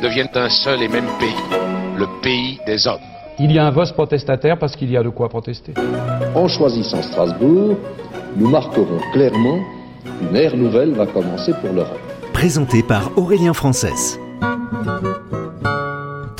deviennent un seul et même pays, le pays des hommes. Il y a un vote protestataire parce qu'il y a de quoi protester. En choisissant Strasbourg, nous marquerons clairement qu'une ère nouvelle va commencer pour l'Europe. Présenté par Aurélien Frances.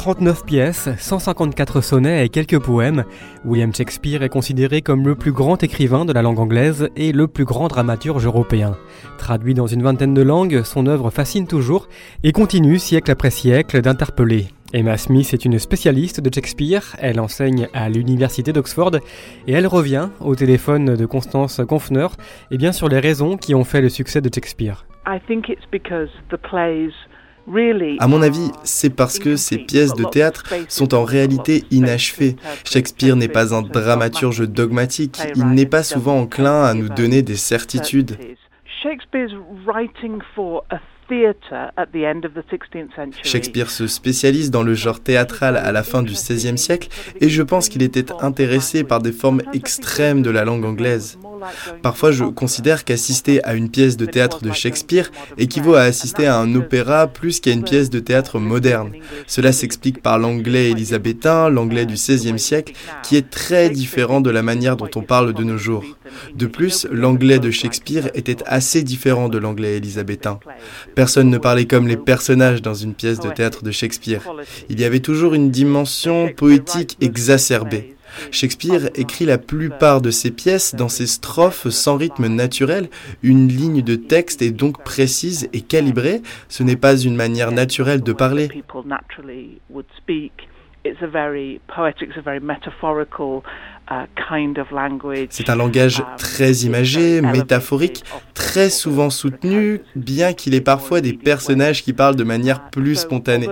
39 pièces, 154 sonnets et quelques poèmes, William Shakespeare est considéré comme le plus grand écrivain de la langue anglaise et le plus grand dramaturge européen. Traduit dans une vingtaine de langues, son œuvre fascine toujours et continue siècle après siècle d'interpeller. Emma Smith est une spécialiste de Shakespeare, elle enseigne à l'université d'Oxford et elle revient au téléphone de Constance Confner et bien sur les raisons qui ont fait le succès de Shakespeare. À mon avis, c'est parce que ces pièces de théâtre sont en réalité inachevées. Shakespeare n'est pas un dramaturge dogmatique, il n'est pas souvent enclin à nous donner des certitudes. Shakespeare se spécialise dans le genre théâtral à la fin du XVIe siècle et je pense qu'il était intéressé par des formes extrêmes de la langue anglaise. Parfois, je considère qu'assister à une pièce de théâtre de Shakespeare équivaut à assister à un opéra plus qu'à une pièce de théâtre moderne. Cela s'explique par l'anglais élisabétain, l'anglais du XVIe siècle, qui est très différent de la manière dont on parle de nos jours. De plus, l'anglais de Shakespeare était assez différent de l'anglais élisabétain. Personne ne parlait comme les personnages dans une pièce de théâtre de Shakespeare. Il y avait toujours une dimension poétique exacerbée. Shakespeare écrit la plupart de ses pièces dans ses strophes sans rythme naturel. Une ligne de texte est donc précise et calibrée. Ce n'est pas une manière naturelle de parler. C'est un langage très imagé, métaphorique, très souvent soutenu, bien qu'il ait parfois des personnages qui parlent de manière plus spontanée.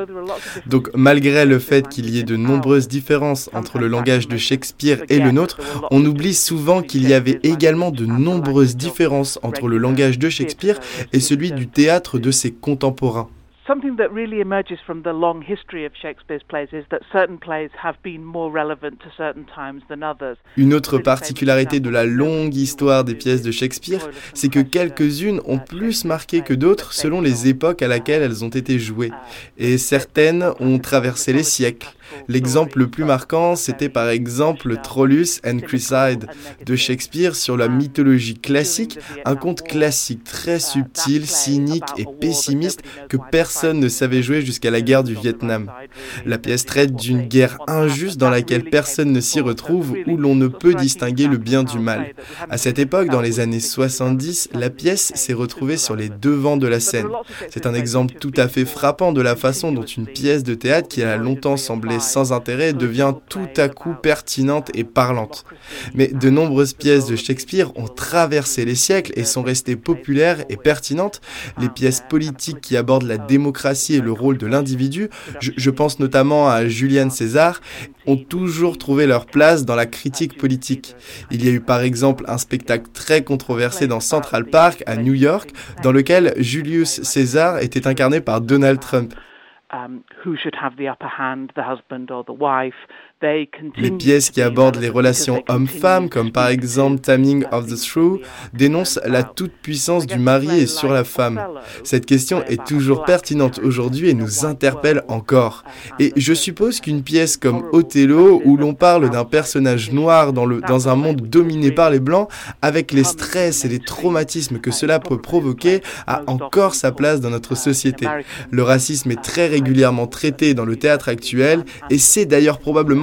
Donc malgré le fait qu'il y ait de nombreuses différences entre le langage de Shakespeare et le nôtre, on oublie souvent qu'il y avait également de nombreuses différences entre le langage de Shakespeare et celui du théâtre de ses contemporains. Something that really emerges from the long history of Shakespeare's plays is that certain plays have been more relevant to certain times than others. Une autre particularité de la longue histoire des pièces de Shakespeare, c'est que quelques-unes ont plus marqué que d'autres selon les époques à laquelle elles ont été jouées, et certaines ont traversé les siècles. L'exemple le plus marquant, c'était par exemple Trollus and Chryside de Shakespeare sur la mythologie classique, un conte classique très subtil, cynique et pessimiste que personne ne savait jouer jusqu'à la guerre du Vietnam. La pièce traite d'une guerre injuste dans laquelle personne ne s'y retrouve, où l'on ne peut distinguer le bien du mal. À cette époque, dans les années 70, la pièce s'est retrouvée sur les devants de la scène. C'est un exemple tout à fait frappant de la façon dont une pièce de théâtre qui a longtemps semblé sans intérêt devient tout à coup pertinente et parlante. Mais de nombreuses pièces de Shakespeare ont traversé les siècles et sont restées populaires et pertinentes. Les pièces politiques qui abordent la démocratie et le rôle de l'individu, je, pense notamment à Julian César, ont toujours trouvé leur place dans la critique politique. Il y a eu par exemple un spectacle très controversé dans Central Park à New York, dans lequel Julius César était incarné par Donald Trump. Um, who should have the upper hand, the husband or the wife. Les pièces qui abordent les relations hommes-femmes, comme par exemple Taming of the Shrew, dénoncent la toute-puissance du mari sur la femme. Cette question est toujours pertinente aujourd'hui et nous interpelle encore. Et je suppose qu'une pièce comme Othello, où l'on parle d'un personnage noir dans, le, dans un monde dominé par les blancs, avec les stress et les traumatismes que cela peut provoquer, a encore sa place dans notre société. Le racisme est très régulièrement traité dans le théâtre actuel et c'est d'ailleurs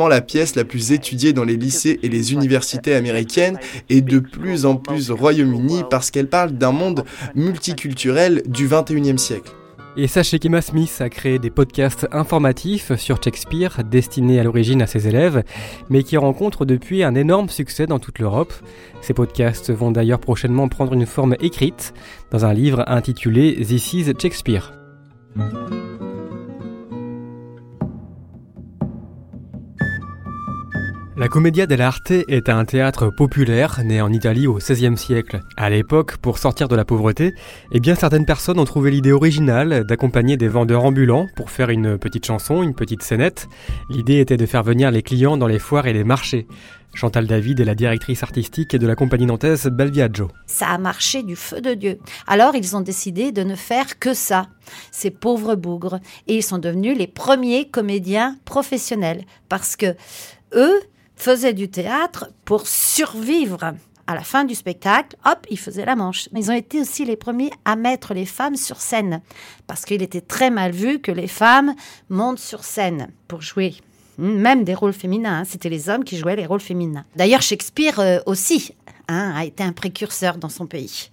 la pièce la plus étudiée dans les lycées et les universités américaines et de plus en plus au Royaume-Uni parce qu'elle parle d'un monde multiculturel du 21e siècle. Et sachez qu'Emma Smith a créé des podcasts informatifs sur Shakespeare destinés à l'origine à ses élèves, mais qui rencontrent depuis un énorme succès dans toute l'Europe. Ces podcasts vont d'ailleurs prochainement prendre une forme écrite dans un livre intitulé This is Shakespeare. La Commedia dell'arte est un théâtre populaire né en Italie au XVIe siècle. À l'époque, pour sortir de la pauvreté, eh bien certaines personnes ont trouvé l'idée originale d'accompagner des vendeurs ambulants pour faire une petite chanson, une petite scénette. L'idée était de faire venir les clients dans les foires et les marchés. Chantal David est la directrice artistique de la compagnie nantaise Belviaggio. Ça a marché du feu de Dieu. Alors ils ont décidé de ne faire que ça, ces pauvres bougres. Et ils sont devenus les premiers comédiens professionnels. Parce que eux, faisaient du théâtre pour survivre. À la fin du spectacle, hop, ils faisaient la manche. Mais ils ont été aussi les premiers à mettre les femmes sur scène, parce qu'il était très mal vu que les femmes montent sur scène pour jouer. Même des rôles féminins, hein. c'était les hommes qui jouaient les rôles féminins. D'ailleurs, Shakespeare euh, aussi hein, a été un précurseur dans son pays.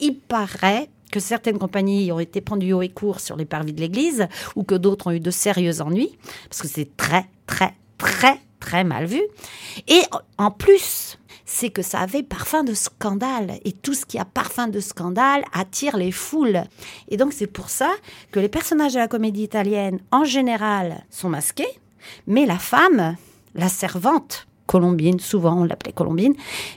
Il paraît que certaines compagnies ont été pendues haut et court sur les parvis de l'église, ou que d'autres ont eu de sérieux ennuis, parce que c'est très, très, très très mal vu. Et en plus, c'est que ça avait parfum de scandale. Et tout ce qui a parfum de scandale attire les foules. Et donc c'est pour ça que les personnages de la comédie italienne, en général, sont masqués. Mais la femme, la servante, Colombine, souvent on l'appelait Colombine,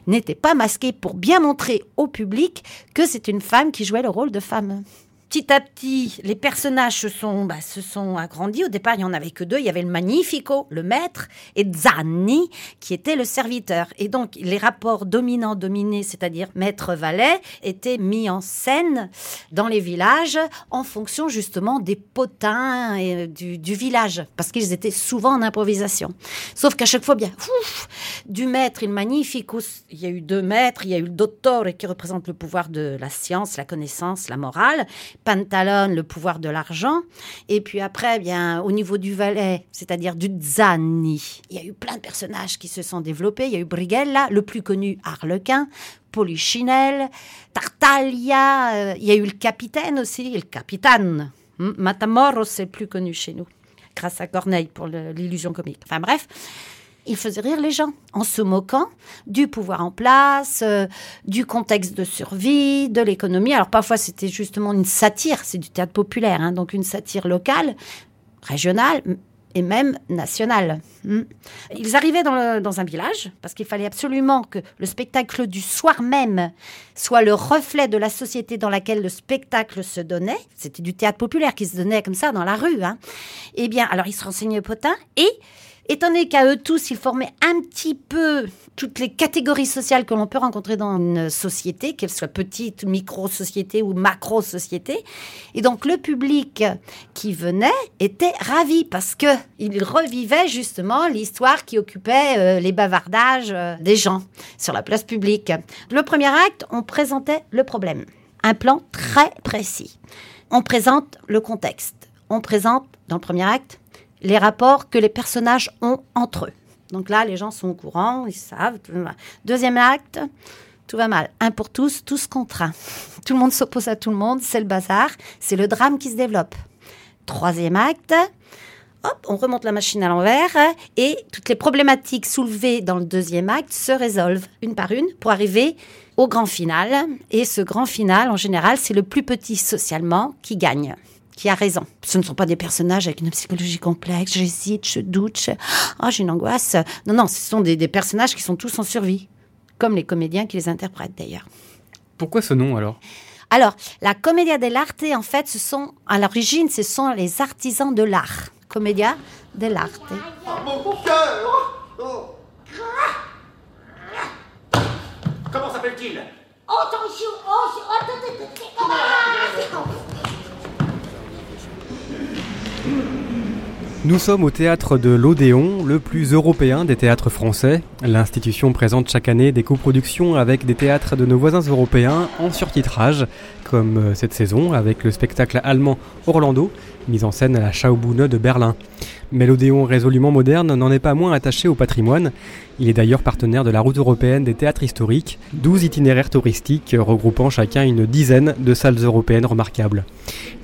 n'était pas masquée pour bien montrer au public que c'est une femme qui jouait le rôle de femme petit à petit, les personnages se sont, bah, se sont agrandis. Au départ, il n'y en avait que deux. Il y avait le Magnifico, le maître, et Zanni, qui était le serviteur. Et donc, les rapports dominants-dominés, c'est-à-dire maître-valet, étaient mis en scène dans les villages en fonction justement des potins et du, village, parce qu'ils étaient souvent en improvisation. Sauf qu'à chaque fois, bien, ouf, du maître le Magnifico, il y a eu deux maîtres, il y a eu le Dottore qui représente le pouvoir de la science, la connaissance, la morale, Pantalone, le pouvoir de l'argent. Et puis après, eh bien, au niveau du valet, c'est-à-dire du Zanni, il y a eu plein de personnages qui se sont développés. Il y a eu Brigella, le plus connu, Harlequin, Polichinelle, Tartaglia. Euh, il y a eu le capitaine aussi, le capitaine. Matamoros, c'est plus connu chez nous, grâce à Corneille pour l'illusion comique. Enfin bref il faisait rire les gens en se moquant du pouvoir en place, euh, du contexte de survie, de l'économie. Alors parfois c'était justement une satire, c'est du théâtre populaire, hein, donc une satire locale, régionale et même nationale. Hmm. Ils arrivaient dans, un village parce qu'il fallait absolument que le spectacle du soir même soit le reflet de la société dans laquelle le spectacle se donnait. C'était du théâtre populaire qui se donnait comme ça dans la rue. Hein. Eh bien, alors ils se renseignaient au potin et Étant donné qu'à eux tous, ils formaient un petit peu toutes les catégories sociales que l'on peut rencontrer dans une société, qu'elle soit petite, micro-société ou macro-société. Et donc le public qui venait était ravi parce que il revivait justement l'histoire qui occupait euh, les bavardages euh, des gens sur la place publique. Le premier acte, on présentait le problème. Un plan très précis. On présente le contexte. On présente, dans le premier acte, les rapports que les personnages ont entre eux. Donc là, les gens sont au courant, ils savent. Deuxième acte, tout va mal. Un pour tous, tous contre un. Tout le monde s'oppose à tout le monde, c'est le bazar, c'est le drame qui se développe. Troisième acte, hop, on remonte la machine à l'envers et toutes les problématiques soulevées dans le deuxième acte se résolvent une par une pour arriver au grand final. Et ce grand final, en général, c'est le plus petit socialement qui gagne qui a raison. Ce ne sont pas des personnages avec une psychologie complexe, j'hésite, je doute, oh, j'ai une angoisse. Non, non, ce sont des, des personnages qui sont tous en survie, comme les comédiens qui les interprètent d'ailleurs. Pourquoi ce nom alors? Alors, la Commedia dell'arte, en fait, ce sont, à l'origine, ce sont les artisans de l'art. Commedia dell'arte. Comment s'appelle-t-il? Nous sommes au théâtre de l'Odéon, le plus européen des théâtres français. L'institution présente chaque année des coproductions avec des théâtres de nos voisins européens en surtitrage, comme euh, cette saison avec le spectacle allemand Orlando, mis en scène à la Schaubühne de Berlin. Mais l'Odéon résolument moderne n'en est pas moins attaché au patrimoine. Il est d'ailleurs partenaire de la route européenne des théâtres historiques, 12 itinéraires touristiques regroupant chacun une dizaine de salles européennes remarquables.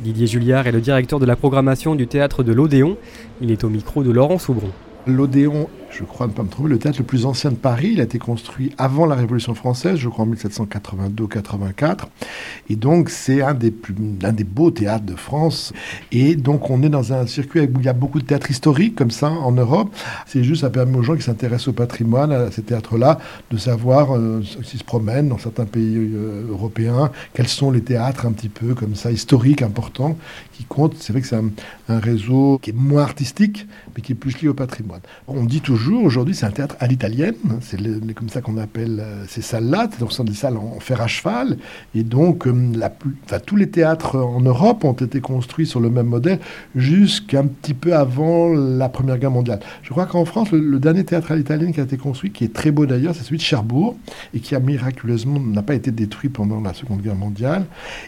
Didier Julliard est le directeur de la programmation du théâtre de l'Odéon. Il est au micro de Laurent Soubron. L'Odéon je crois ne pas me tromper, le théâtre le plus ancien de Paris. Il a été construit avant la Révolution française, je crois en 1782-84. Et donc, c'est un des, plus, un des beaux théâtres de France. Et donc, on est dans un circuit où il y a beaucoup de théâtres historiques, comme ça, en Europe. C'est juste, ça permet aux gens qui s'intéressent au patrimoine, à ces théâtres-là, de savoir, euh, s'ils se promènent dans certains pays euh, européens, quels sont les théâtres un petit peu comme ça, historiques, importants, qui comptent. C'est vrai que c'est un, un réseau qui est moins artistique, mais qui est plus lié au patrimoine. On dit toujours, aujourd'hui, c'est un théâtre à l'italienne. C'est comme ça qu'on appelle euh, ces salles-là. Donc, ce sont des salles en fer à cheval. Et donc, euh, tous les théâtres en Europe ont été construits sur le même modèle jusqu'un petit peu avant la Première Guerre mondiale. Je crois qu'en France, le, dernier théâtre à l'italienne qui a été construit, qui est très beau d'ailleurs, c'est celui de Cherbourg, et qui a miraculeusement n'a pas été détruit pendant la Seconde Guerre mondiale.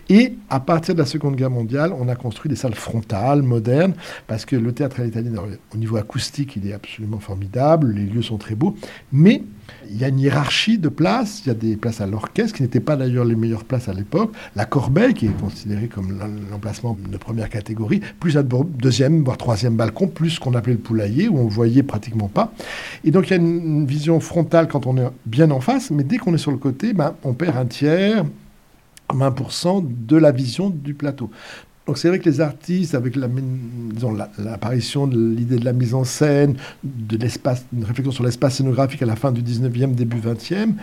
Et à partir de la Seconde Guerre mondiale, on a construit des salles frontales, modernes, parce que le théâtre à l'italienne, au niveau acoustique, il est absolument formidable, les lieux sont très beaux, mais il y a une hiérarchie de places, il y a des places à l'orchestre, qui n'étaient pas d'ailleurs les meilleures places à l'époque, la corbeille, qui est considérée comme l'emplacement de première catégorie, plus un deuxième, voire troisième balcon, plus ce qu'on appelait le poulailler, où on voyait pratiquement pas. Et donc il y a une, vision frontale quand on est bien en face, mais dès qu'on est sur le côté, ben, on perd un tiers, 20% de la vision du plateau. Donc c'est vrai que les artistes, avec l'apparition de l'idée de la mise en scène, de l'espace, une réflexion sur l'espace scénographique à la fin du 19e, début 20e,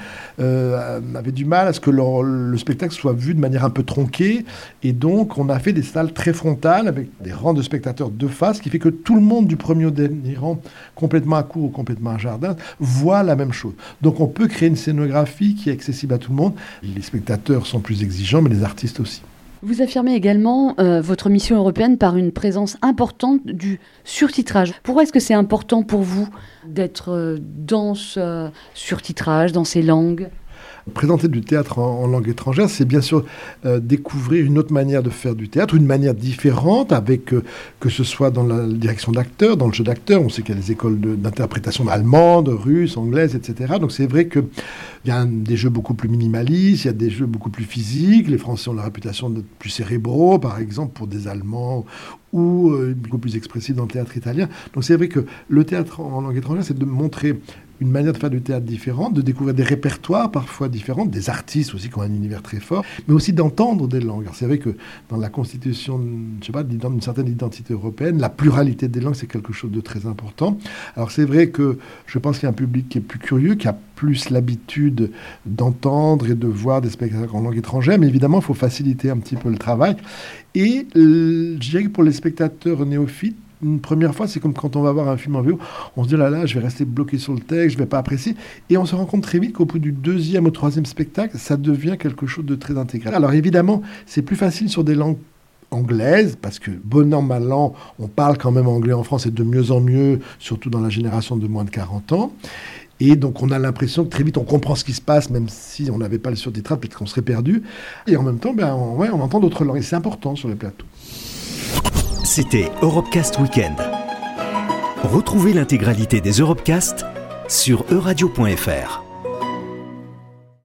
euh, avaient du mal à ce que le spectacle soit vu de manière un peu tronquée. Et donc on a fait des salles très frontales avec des rangs de spectateurs de face, qui fait que tout le monde du premier au dernier rang, complètement à court ou complètement à jardin, voit la même chose. Donc on peut créer une scénographie qui est accessible à tout le monde. Les spectateurs sont plus exigeants, mais les artistes aussi. Vous affirmez également euh, votre mission européenne par une présence importante du surtitrage. Pourquoi est-ce que c'est important pour vous d'être euh, dans ce surtitrage, dans ces langues? Présenter du théâtre en, langue étrangère, c'est bien sûr euh, découvrir une autre manière de faire du théâtre, une manière différente, avec euh, que ce soit dans la direction d'acteurs, dans le jeu d'acteurs. On sait qu'il y a des écoles d'interprétation allemandes, russes, anglaises, etc. Donc c'est vrai qu'il y a des jeux beaucoup plus minimalistes, il y a des jeux beaucoup plus physiques. Les Français ont la réputation d'être plus cérébraux, par exemple, pour des Allemands ou euh, beaucoup plus expressifs dans le théâtre italien. Donc c'est vrai que le théâtre en langue étrangère, c'est de montrer une manière de faire du théâtre différente, de découvrir des répertoires parfois différents, des artistes aussi qui ont un univers très fort, mais aussi d'entendre des langues. C'est vrai que dans la constitution, je sais pas, d'une certaine identité européenne, la pluralité des langues, c'est quelque chose de très important. Alors c'est vrai que je pense qu'il y a un public qui est plus curieux, qui a plus l'habitude d'entendre et de voir des spectacles en langue étrangère, mais évidemment, il faut faciliter un petit peu le travail. Et je dirais que pour les spectateurs néophytes, une première fois, c'est comme quand on va voir un film en VO, on se dit là là, je vais rester bloqué sur le texte, je vais pas apprécier, et on se rend compte très vite qu'au bout du deuxième ou troisième spectacle, ça devient quelque chose de très intégral. Alors évidemment, c'est plus facile sur des langues anglaises, parce que bon an, mal an, on parle quand même anglais en France et de mieux en mieux, surtout dans la génération de moins de 40 ans. Et donc on a l'impression que très vite on comprend ce qui se passe, même si on n'avait pas le surtitrage, peut-être qu'on serait perdu. Et en même temps, ben, on, ouais, on entend d'autres langues. Et c'est important sur les plateaux. C'était Europecast Weekend. Retrouvez l'intégralité des Europecast sur euradio.fr.